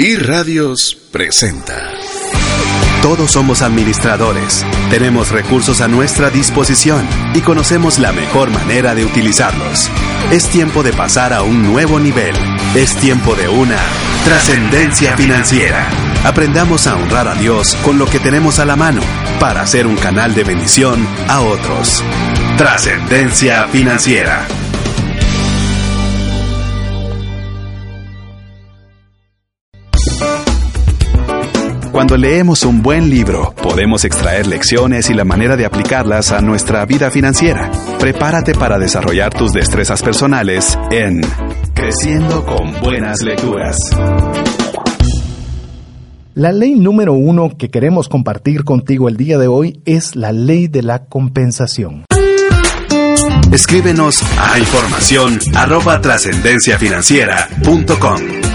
Y Radios presenta. Todos somos administradores, tenemos recursos a nuestra disposición y conocemos la mejor manera de utilizarlos. Es tiempo de pasar a un nuevo nivel. Es tiempo de una trascendencia financiera. Aprendamos a honrar a Dios con lo que tenemos a la mano para hacer un canal de bendición a otros. Trascendencia financiera. Cuando leemos un buen libro, podemos extraer lecciones y la manera de aplicarlas a nuestra vida financiera. Prepárate para desarrollar tus destrezas personales en Creciendo con Buenas Lecturas. La ley número uno que queremos compartir contigo el día de hoy es la ley de la compensación. Escríbenos a información arroba trascendenciafinanciera.com.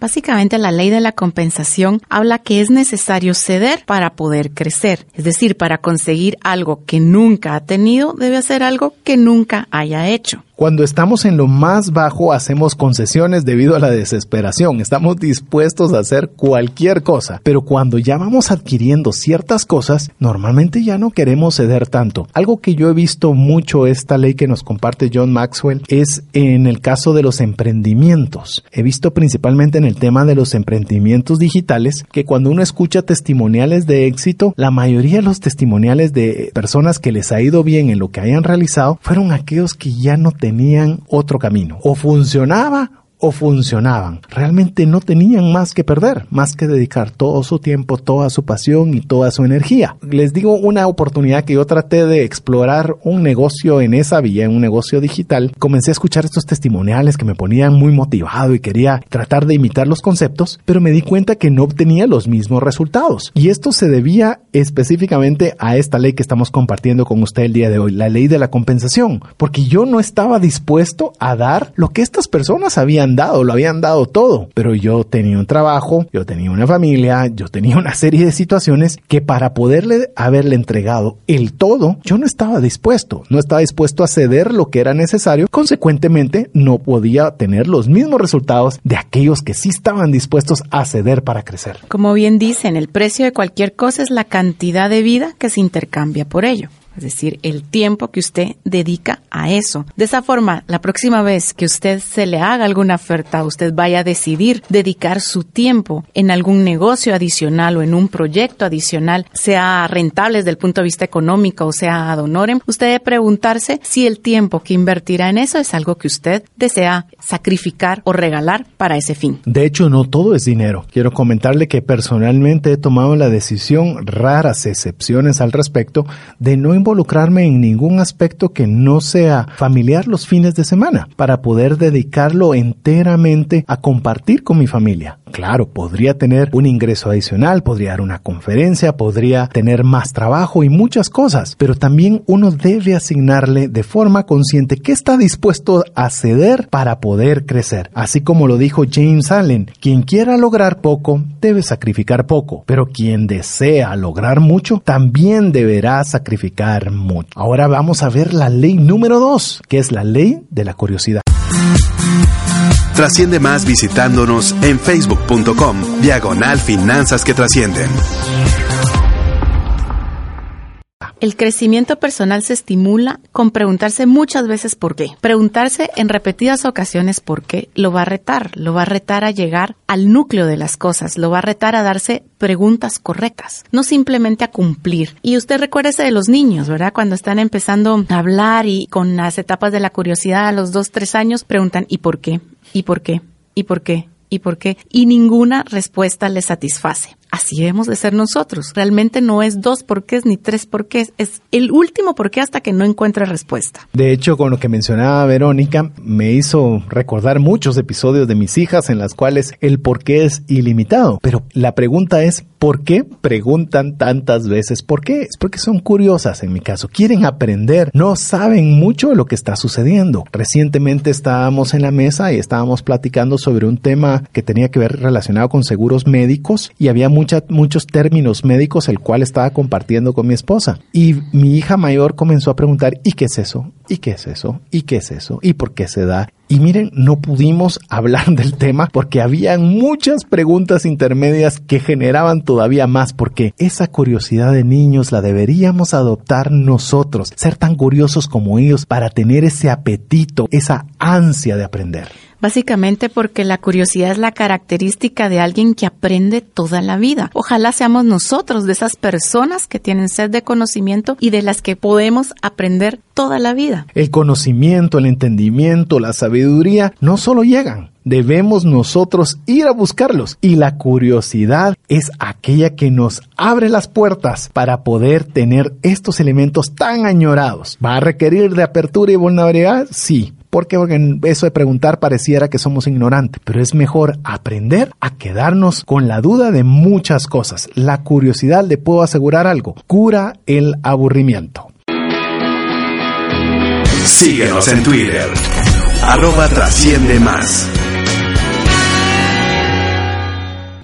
Básicamente la ley de la compensación habla que es necesario ceder para poder crecer. Es decir, para conseguir algo que nunca ha tenido, debe hacer algo que nunca haya hecho. Cuando estamos en lo más bajo hacemos concesiones debido a la desesperación, estamos dispuestos a hacer cualquier cosa, pero cuando ya vamos adquiriendo ciertas cosas, normalmente ya no queremos ceder tanto. Algo que yo he visto mucho esta ley que nos comparte John Maxwell es en el caso de los emprendimientos. He visto principalmente en el tema de los emprendimientos digitales que cuando uno escucha testimoniales de éxito, la mayoría de los testimoniales de personas que les ha ido bien en lo que hayan realizado fueron aquellos que ya no tenían otro camino. O funcionaba o funcionaban. Realmente no tenían más que perder, más que dedicar todo su tiempo, toda su pasión y toda su energía. Les digo una oportunidad que yo traté de explorar un negocio en esa vía, un negocio digital. Comencé a escuchar estos testimoniales que me ponían muy motivado y quería tratar de imitar los conceptos, pero me di cuenta que no obtenía los mismos resultados. Y esto se debía específicamente a esta ley que estamos compartiendo con usted el día de hoy, la ley de la compensación, porque yo no estaba dispuesto a dar lo que estas personas habían dado, lo habían dado todo, pero yo tenía un trabajo, yo tenía una familia, yo tenía una serie de situaciones que para poderle haberle entregado el todo, yo no estaba dispuesto, no estaba dispuesto a ceder lo que era necesario, consecuentemente no podía tener los mismos resultados de aquellos que sí estaban dispuestos a ceder para crecer. Como bien dicen, el precio de cualquier cosa es la cantidad de vida que se intercambia por ello es decir, el tiempo que usted dedica a eso. De esa forma, la próxima vez que usted se le haga alguna oferta, usted vaya a decidir dedicar su tiempo en algún negocio adicional o en un proyecto adicional, sea rentable desde el punto de vista económico o sea ad honorem, usted debe preguntarse si el tiempo que invertirá en eso es algo que usted desea sacrificar o regalar para ese fin. De hecho, no todo es dinero. Quiero comentarle que personalmente he tomado la decisión, raras excepciones al respecto, de no involucrarme en ningún aspecto que no sea familiar los fines de semana para poder dedicarlo enteramente a compartir con mi familia. Claro, podría tener un ingreso adicional, podría dar una conferencia, podría tener más trabajo y muchas cosas, pero también uno debe asignarle de forma consciente qué está dispuesto a ceder para poder crecer. Así como lo dijo James Allen, quien quiera lograr poco debe sacrificar poco, pero quien desea lograr mucho también deberá sacrificar mucho. Ahora vamos a ver la ley número dos, que es la ley de la curiosidad. Trasciende más visitándonos en facebook.com, diagonal finanzas que trascienden. El crecimiento personal se estimula con preguntarse muchas veces por qué. Preguntarse en repetidas ocasiones por qué lo va a retar, lo va a retar a llegar al núcleo de las cosas, lo va a retar a darse preguntas correctas, no simplemente a cumplir. Y usted recuérdese de los niños, ¿verdad? Cuando están empezando a hablar y con las etapas de la curiosidad a los dos, tres años, preguntan ¿y por qué? ¿Y por qué? ¿Y por qué? ¿Y por qué? Y ninguna respuesta les satisface así debemos de ser nosotros. Realmente no es dos porqués ni tres porqués, es el último porqué hasta que no encuentre respuesta. De hecho, con lo que mencionaba Verónica, me hizo recordar muchos episodios de mis hijas en las cuales el porqué es ilimitado. Pero la pregunta es, ¿por qué preguntan tantas veces por qué? Es porque son curiosas en mi caso, quieren aprender, no saben mucho lo que está sucediendo. Recientemente estábamos en la mesa y estábamos platicando sobre un tema que tenía que ver relacionado con seguros médicos y había muchos términos médicos el cual estaba compartiendo con mi esposa. Y mi hija mayor comenzó a preguntar, ¿y qué es eso? ¿Y qué es eso? ¿Y qué es eso? ¿Y por qué se da? Y miren, no pudimos hablar del tema porque había muchas preguntas intermedias que generaban todavía más porque esa curiosidad de niños la deberíamos adoptar nosotros, ser tan curiosos como ellos para tener ese apetito, esa ansia de aprender. Básicamente porque la curiosidad es la característica de alguien que aprende toda la vida. Ojalá seamos nosotros de esas personas que tienen sed de conocimiento y de las que podemos aprender toda la vida. El conocimiento, el entendimiento, la sabiduría no solo llegan, debemos nosotros ir a buscarlos. Y la curiosidad es aquella que nos abre las puertas para poder tener estos elementos tan añorados. ¿Va a requerir de apertura y vulnerabilidad? Sí. Porque eso de preguntar pareciera que somos ignorantes, pero es mejor aprender a quedarnos con la duda de muchas cosas. La curiosidad, le puedo asegurar algo, cura el aburrimiento. Síguenos en Twitter, arroba trasciende más.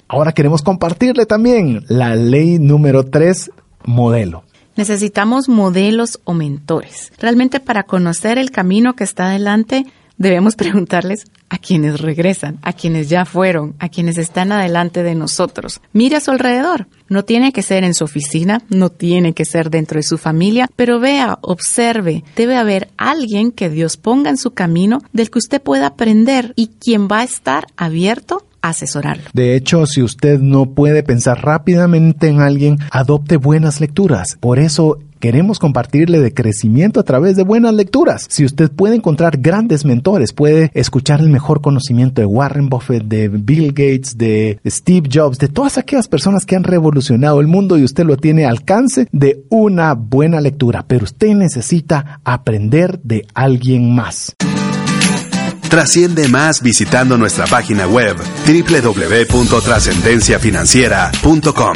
Ahora queremos compartirle también la ley número 3, modelo. Necesitamos modelos o mentores. Realmente para conocer el camino que está adelante, debemos preguntarles a quienes regresan, a quienes ya fueron, a quienes están adelante de nosotros. Mire a su alrededor. No tiene que ser en su oficina, no tiene que ser dentro de su familia, pero vea, observe. Debe haber alguien que Dios ponga en su camino del que usted pueda aprender y quien va a estar abierto asesorarlo. De hecho, si usted no puede pensar rápidamente en alguien, adopte buenas lecturas. Por eso queremos compartirle de crecimiento a través de buenas lecturas. Si usted puede encontrar grandes mentores, puede escuchar el mejor conocimiento de Warren Buffett, de Bill Gates, de Steve Jobs, de todas aquellas personas que han revolucionado el mundo y usted lo tiene al alcance de una buena lectura, pero usted necesita aprender de alguien más. Trasciende más visitando nuestra página web www.trascendenciafinanciera.com.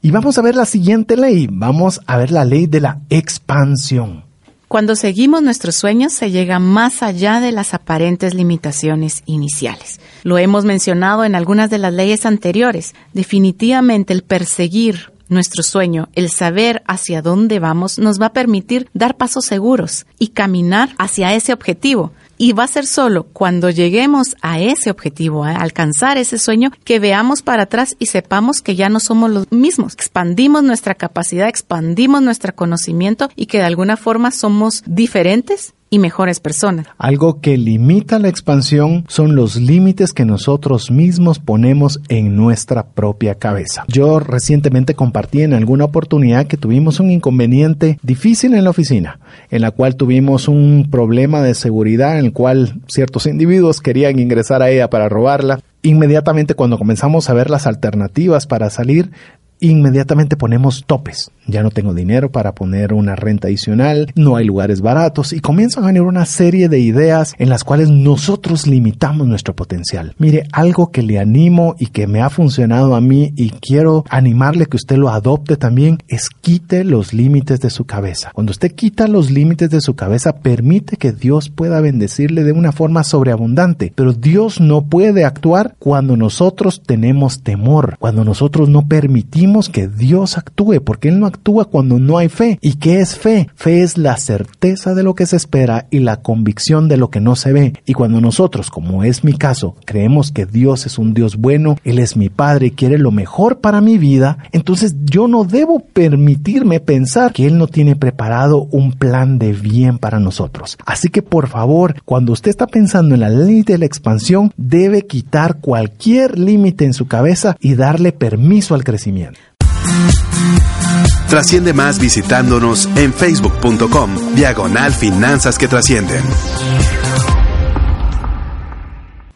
Y vamos a ver la siguiente ley. Vamos a ver la ley de la expansión. Cuando seguimos nuestros sueños se llega más allá de las aparentes limitaciones iniciales. Lo hemos mencionado en algunas de las leyes anteriores. Definitivamente el perseguir nuestro sueño, el saber hacia dónde vamos, nos va a permitir dar pasos seguros y caminar hacia ese objetivo. Y va a ser solo cuando lleguemos a ese objetivo, a alcanzar ese sueño, que veamos para atrás y sepamos que ya no somos los mismos. Expandimos nuestra capacidad, expandimos nuestro conocimiento y que de alguna forma somos diferentes y mejores personas. Algo que limita la expansión son los límites que nosotros mismos ponemos en nuestra propia cabeza. Yo recientemente compartí en alguna oportunidad que tuvimos un inconveniente difícil en la oficina, en la cual tuvimos un problema de seguridad en el cual ciertos individuos querían ingresar a ella para robarla. Inmediatamente cuando comenzamos a ver las alternativas para salir, inmediatamente ponemos topes. Ya no tengo dinero para poner una renta adicional, no hay lugares baratos y comienzan a venir una serie de ideas en las cuales nosotros limitamos nuestro potencial. Mire, algo que le animo y que me ha funcionado a mí y quiero animarle que usted lo adopte también es quite los límites de su cabeza. Cuando usted quita los límites de su cabeza, permite que Dios pueda bendecirle de una forma sobreabundante. Pero Dios no puede actuar cuando nosotros tenemos temor, cuando nosotros no permitimos que Dios actúe, porque Él no actúa cuando no hay fe. ¿Y qué es fe? Fe es la certeza de lo que se espera y la convicción de lo que no se ve. Y cuando nosotros, como es mi caso, creemos que Dios es un Dios bueno, Él es mi Padre y quiere lo mejor para mi vida, entonces yo no debo permitirme pensar que Él no tiene preparado un plan de bien para nosotros. Así que por favor, cuando usted está pensando en la ley de la expansión, debe quitar cualquier límite en su cabeza y darle permiso al crecimiento. Trasciende más visitándonos en facebook.com diagonal finanzas que trascienden.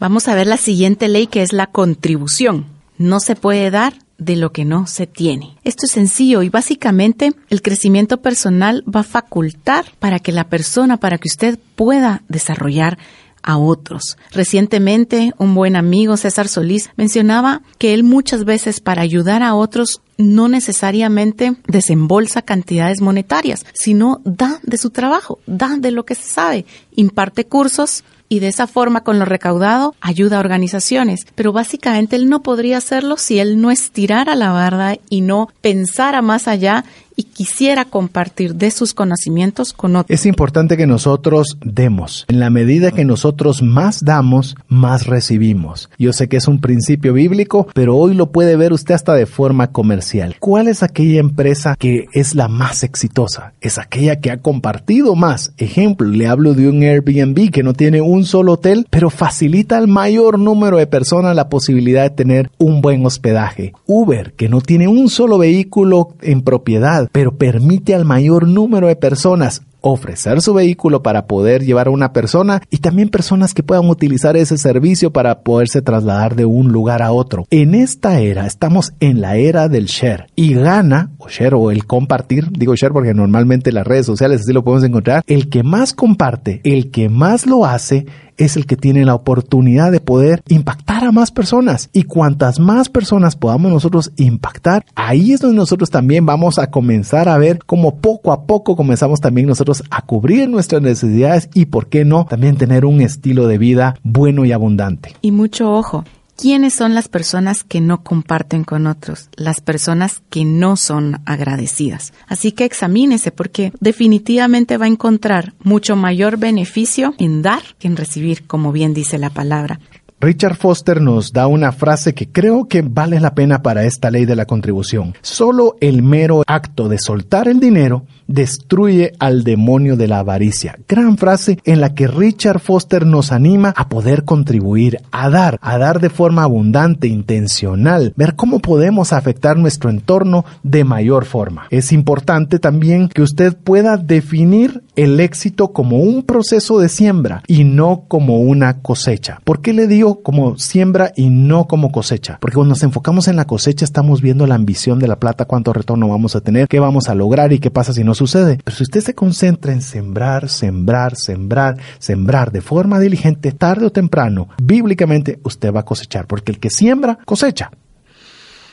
Vamos a ver la siguiente ley que es la contribución. No se puede dar de lo que no se tiene. Esto es sencillo y básicamente el crecimiento personal va a facultar para que la persona, para que usted pueda desarrollar a otros. Recientemente, un buen amigo, César Solís, mencionaba que él muchas veces para ayudar a otros no necesariamente desembolsa cantidades monetarias, sino da de su trabajo, da de lo que se sabe, imparte cursos y de esa forma con lo recaudado ayuda a organizaciones. Pero básicamente él no podría hacerlo si él no estirara la barda y no pensara más allá y quisiera compartir de sus conocimientos con otros. Es importante que nosotros demos. En la medida que nosotros más damos, más recibimos. Yo sé que es un principio bíblico, pero hoy lo puede ver usted hasta de forma comercial. ¿Cuál es aquella empresa que es la más exitosa? Es aquella que ha compartido más. Ejemplo, le hablo de un Airbnb que no tiene un solo hotel, pero facilita al mayor número de personas la posibilidad de tener un buen hospedaje. Uber, que no tiene un solo vehículo en propiedad, pero permite al mayor número de personas ofrecer su vehículo para poder llevar a una persona y también personas que puedan utilizar ese servicio para poderse trasladar de un lugar a otro. En esta era estamos en la era del share y gana o share o el compartir, digo share porque normalmente las redes sociales así lo podemos encontrar, el que más comparte, el que más lo hace es el que tiene la oportunidad de poder impactar a más personas. Y cuantas más personas podamos nosotros impactar, ahí es donde nosotros también vamos a comenzar a ver cómo poco a poco comenzamos también nosotros a cubrir nuestras necesidades y, por qué no, también tener un estilo de vida bueno y abundante. Y mucho ojo, ¿Quiénes son las personas que no comparten con otros? Las personas que no son agradecidas. Así que examínese porque definitivamente va a encontrar mucho mayor beneficio en dar que en recibir, como bien dice la palabra. Richard Foster nos da una frase que creo que vale la pena para esta ley de la contribución. Solo el mero acto de soltar el dinero destruye al demonio de la avaricia. Gran frase en la que Richard Foster nos anima a poder contribuir, a dar, a dar de forma abundante, intencional, ver cómo podemos afectar nuestro entorno de mayor forma. Es importante también que usted pueda definir el éxito como un proceso de siembra y no como una cosecha. ¿Por qué le digo como siembra y no como cosecha? Porque cuando nos enfocamos en la cosecha estamos viendo la ambición de la plata, cuánto retorno vamos a tener, qué vamos a lograr y qué pasa si no sucede. Pero si usted se concentra en sembrar, sembrar, sembrar, sembrar de forma diligente, tarde o temprano, bíblicamente usted va a cosechar, porque el que siembra, cosecha.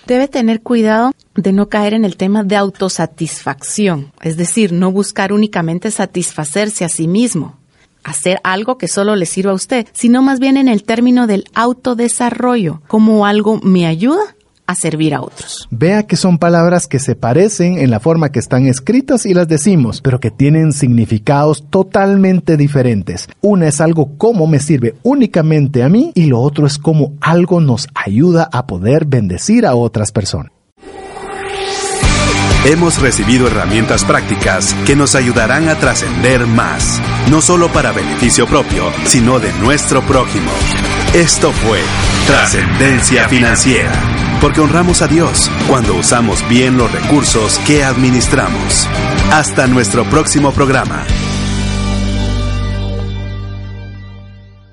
Debe tener cuidado de no caer en el tema de autosatisfacción, es decir, no buscar únicamente satisfacerse a sí mismo, hacer algo que solo le sirva a usted, sino más bien en el término del autodesarrollo, como algo me ayuda a servir a otros. Vea que son palabras que se parecen en la forma que están escritas y las decimos, pero que tienen significados totalmente diferentes. Una es algo como me sirve únicamente a mí y lo otro es como algo nos ayuda a poder bendecir a otras personas. Hemos recibido herramientas prácticas que nos ayudarán a trascender más, no solo para beneficio propio, sino de nuestro prójimo. Esto fue Trascendencia Financiera porque honramos a Dios cuando usamos bien los recursos que administramos. Hasta nuestro próximo programa.